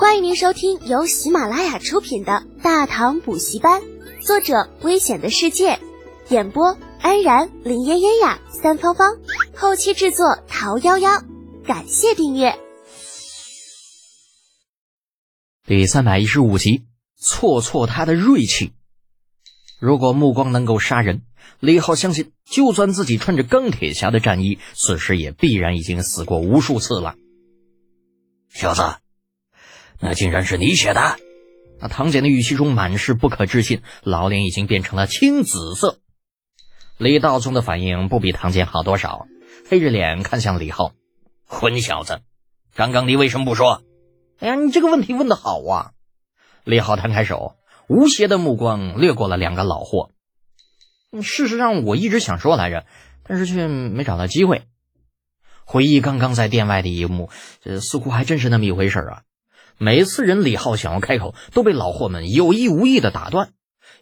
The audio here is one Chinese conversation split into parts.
欢迎您收听由喜马拉雅出品的《大唐补习班》，作者：危险的世界，演播：安然、林嫣嫣呀、三芳芳，后期制作：桃夭夭。感谢订阅。第三百一十五集，挫挫他的锐气。如果目光能够杀人，李浩相信，就算自己穿着钢铁侠的战衣，此时也必然已经死过无数次了。小子，那竟然是你写的？那唐简的语气中满是不可置信，老脸已经变成了青紫色。李道宗的反应不比唐简好多少，黑着脸看向李浩：“混小子，刚刚你为什么不说？”哎呀，你这个问题问的好啊！李浩摊开手，无邪的目光掠过了两个老货。事实上，我一直想说来着，但是却没找到机会。回忆刚刚在店外的一幕，这似乎还真是那么一回事啊！每次人李浩想要开口，都被老货们有意无意的打断，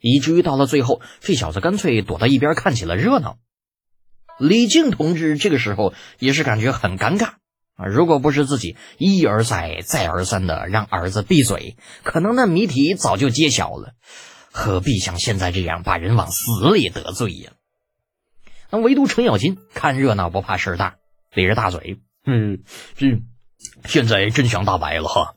以至于到了最后，这小子干脆躲到一边看起了热闹。李靖同志这个时候也是感觉很尴尬。啊！如果不是自己一而再、再而三的让儿子闭嘴，可能那谜题早就揭晓了。何必像现在这样把人往死里得罪呀？那唯独程咬金看热闹不怕事儿大，咧着大嘴，嗯，这现在真相大白了哈。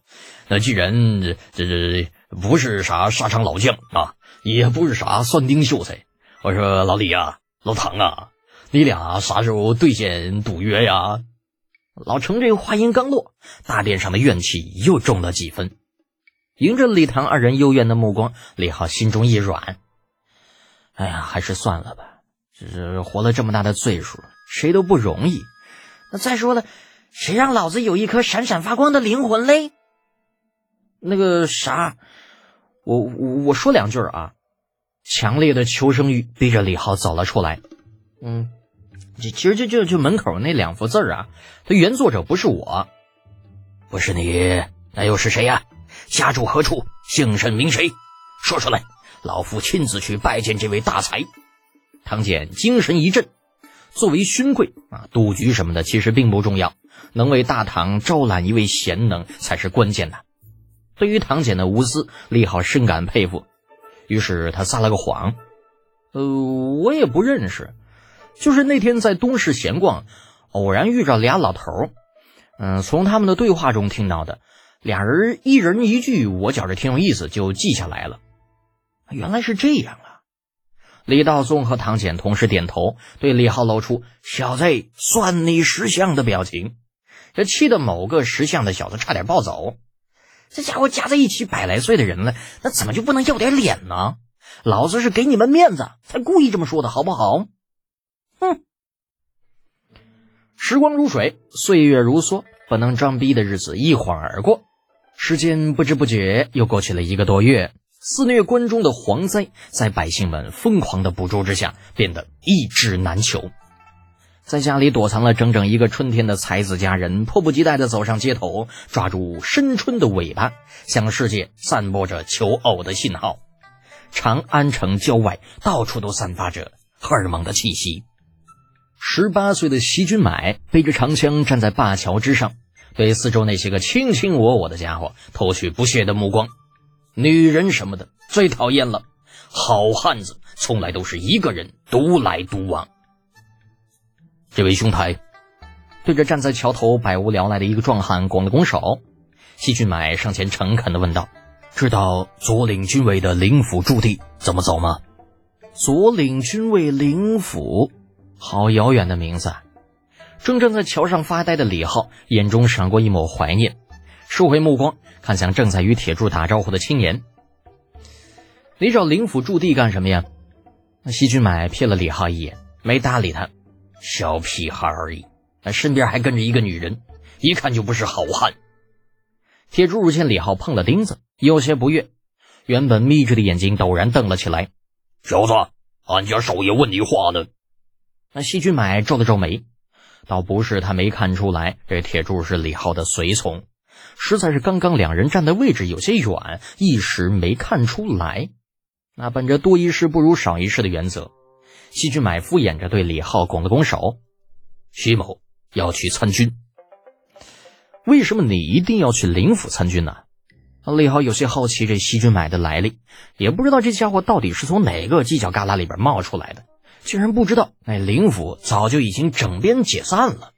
那既然这这这不是啥沙场老将啊，也不是啥算丁秀才，我说老李呀、老唐啊，你俩啥时候兑现赌约呀？老程这话音刚落，大殿上的怨气又重了几分。迎着李唐二人幽怨的目光，李浩心中一软。哎呀，还是算了吧。这是活了这么大的岁数，谁都不容易。那再说了，谁让老子有一颗闪闪发光的灵魂嘞？那个啥，我我我说两句啊。强烈的求生欲逼着李浩走了出来。嗯。这其实就就就门口那两幅字啊，它原作者不是我，不是你，那又是谁呀？家住何处？姓甚名谁？说出来，老夫亲自去拜见这位大才。唐简精神一振，作为勋贵啊，赌局什么的其实并不重要，能为大唐招揽一位贤能才是关键的。对于唐简的无私，李浩深感佩服，于是他撒了个谎，呃，我也不认识。就是那天在东市闲逛，偶然遇着俩老头儿，嗯，从他们的对话中听到的，俩人一人一句，我觉着挺有意思，就记下来了。原来是这样啊！李道宗和唐简同时点头，对李浩露出“小子算你识相”的表情，这气得某个识相的小子差点暴走。这家伙加在一起百来岁的人了，那怎么就不能要点脸呢？老子是给你们面子，才故意这么说的，好不好？哼，时光如水，岁月如梭，不能装逼的日子一晃而过。时间不知不觉又过去了一个多月，肆虐关中的蝗灾在百姓们疯狂的捕捉之下，变得一纸难求。在家里躲藏了整整一个春天的才子佳人，迫不及待的走上街头，抓住深春的尾巴，向世界散播着求偶的信号。长安城郊外，到处都散发着荷尔蒙的气息。十八岁的席君买背着长枪站在灞桥之上，对四周那些个卿卿我我的家伙投去不屑的目光。女人什么的最讨厌了，好汉子从来都是一个人独来独往。这位兄台，对着站在桥头百无聊赖的一个壮汉拱了拱手，西俊买上前诚恳的问道：“知道左领军卫的灵府驻地怎么走吗？”左领军卫灵府。好遥远的名字！正站在桥上发呆的李浩眼中闪过一抹怀念，收回目光，看向正在与铁柱打招呼的青年。你找灵府驻地干什么呀？那西君买瞥了李浩一眼，没搭理他。小屁孩而已，那身边还跟着一个女人，一看就不是好汉。铁柱见李浩碰了钉子，有些不悦，原本眯着的眼睛陡然瞪了起来。小子，俺家少爷问你话呢。那西君买皱了皱眉，倒不是他没看出来这铁柱是李浩的随从，实在是刚刚两人站的位置有些远，一时没看出来。那本着多一事不如少一事的原则，西君买敷衍着对李浩拱了拱手：“徐某要去参军。为什么你一定要去灵府参军呢？”李浩有些好奇这细菌买的来历，也不知道这家伙到底是从哪个犄角旮旯里边冒出来的，竟然不知道那灵府早就已经整编解散了。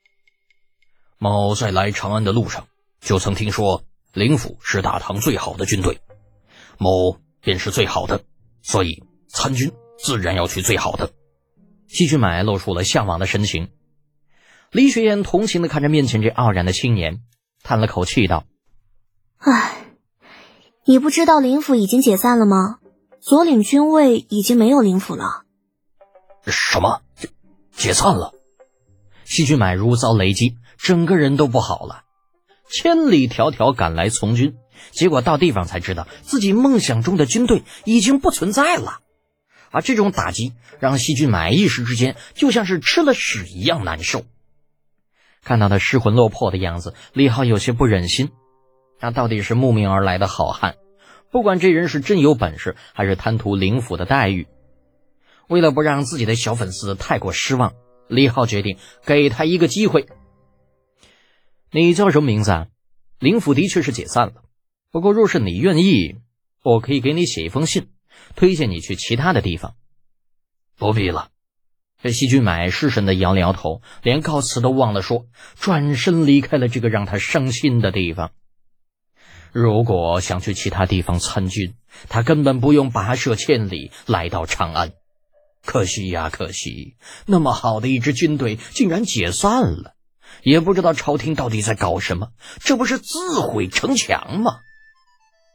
某在来长安的路上，就曾听说灵府是大唐最好的军队，某便是最好的，所以参军自然要去最好的。细菌买露出了向往的神情。李雪燕同情的看着面前这傲然的青年，叹了口气道：“唉。”你不知道灵府已经解散了吗？左领军位已经没有灵府了。什么？解解散了？细菌买如遭雷击，整个人都不好了。千里迢迢赶来从军，结果到地方才知道自己梦想中的军队已经不存在了。而这种打击让细菌满一时之间就像是吃了屎一样难受。看到他失魂落魄的样子，李浩有些不忍心。那到底是慕名而来的好汉，不管这人是真有本事，还是贪图灵府的待遇，为了不让自己的小粉丝太过失望，李浩决定给他一个机会。你叫什么名字啊？灵府的确是解散了，不过若是你愿意，我可以给你写一封信，推荐你去其他的地方。不必了。这细菌买失神的摇了摇头，连告辞都忘了说，转身离开了这个让他伤心的地方。如果想去其他地方参军，他根本不用跋涉千里来到长安。可惜呀，可惜！那么好的一支军队竟然解散了，也不知道朝廷到底在搞什么，这不是自毁城墙吗？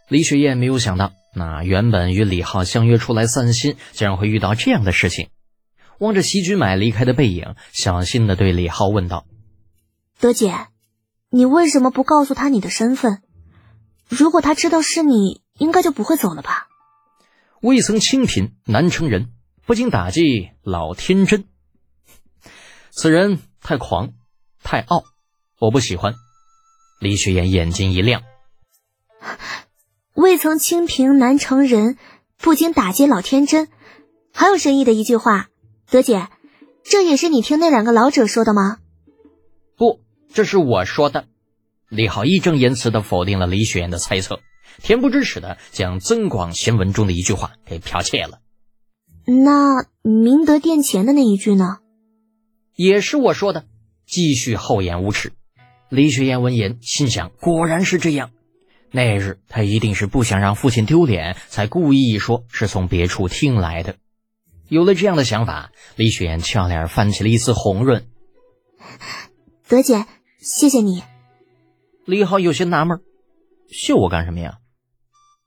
李雪燕没有想到，那原本与李浩相约出来散心，竟然会遇到这样的事情。望着席君买离开的背影，小心的对李浩问道：“德姐，你为什么不告诉他你的身份？”如果他知道是你，应该就不会走了吧？未曾清贫难成人，不经打击老天真。此人太狂，太傲，我不喜欢。李雪岩眼睛一亮。未曾清贫难成人，不经打击老天真，好有深意的一句话。德姐，这也是你听那两个老者说的吗？不，这是我说的。李浩义正言辞的否定了李雪岩的猜测，恬不知耻的将《增广贤文》中的一句话给剽窃了。那明德殿前的那一句呢？也是我说的。继续厚颜无耻。李雪岩闻言心想：果然是这样。那日他一定是不想让父亲丢脸，才故意说是从别处听来的。有了这样的想法，李雪岩俏脸泛起了一丝红润。德姐，谢谢你。李浩有些纳闷，谢我干什么呀？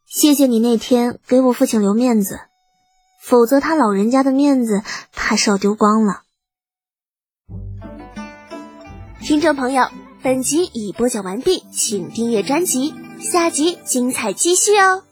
谢谢你那天给我父亲留面子，否则他老人家的面子怕是要丢光了。听众朋友，本集已播讲完毕，请订阅专辑，下集精彩继续哦。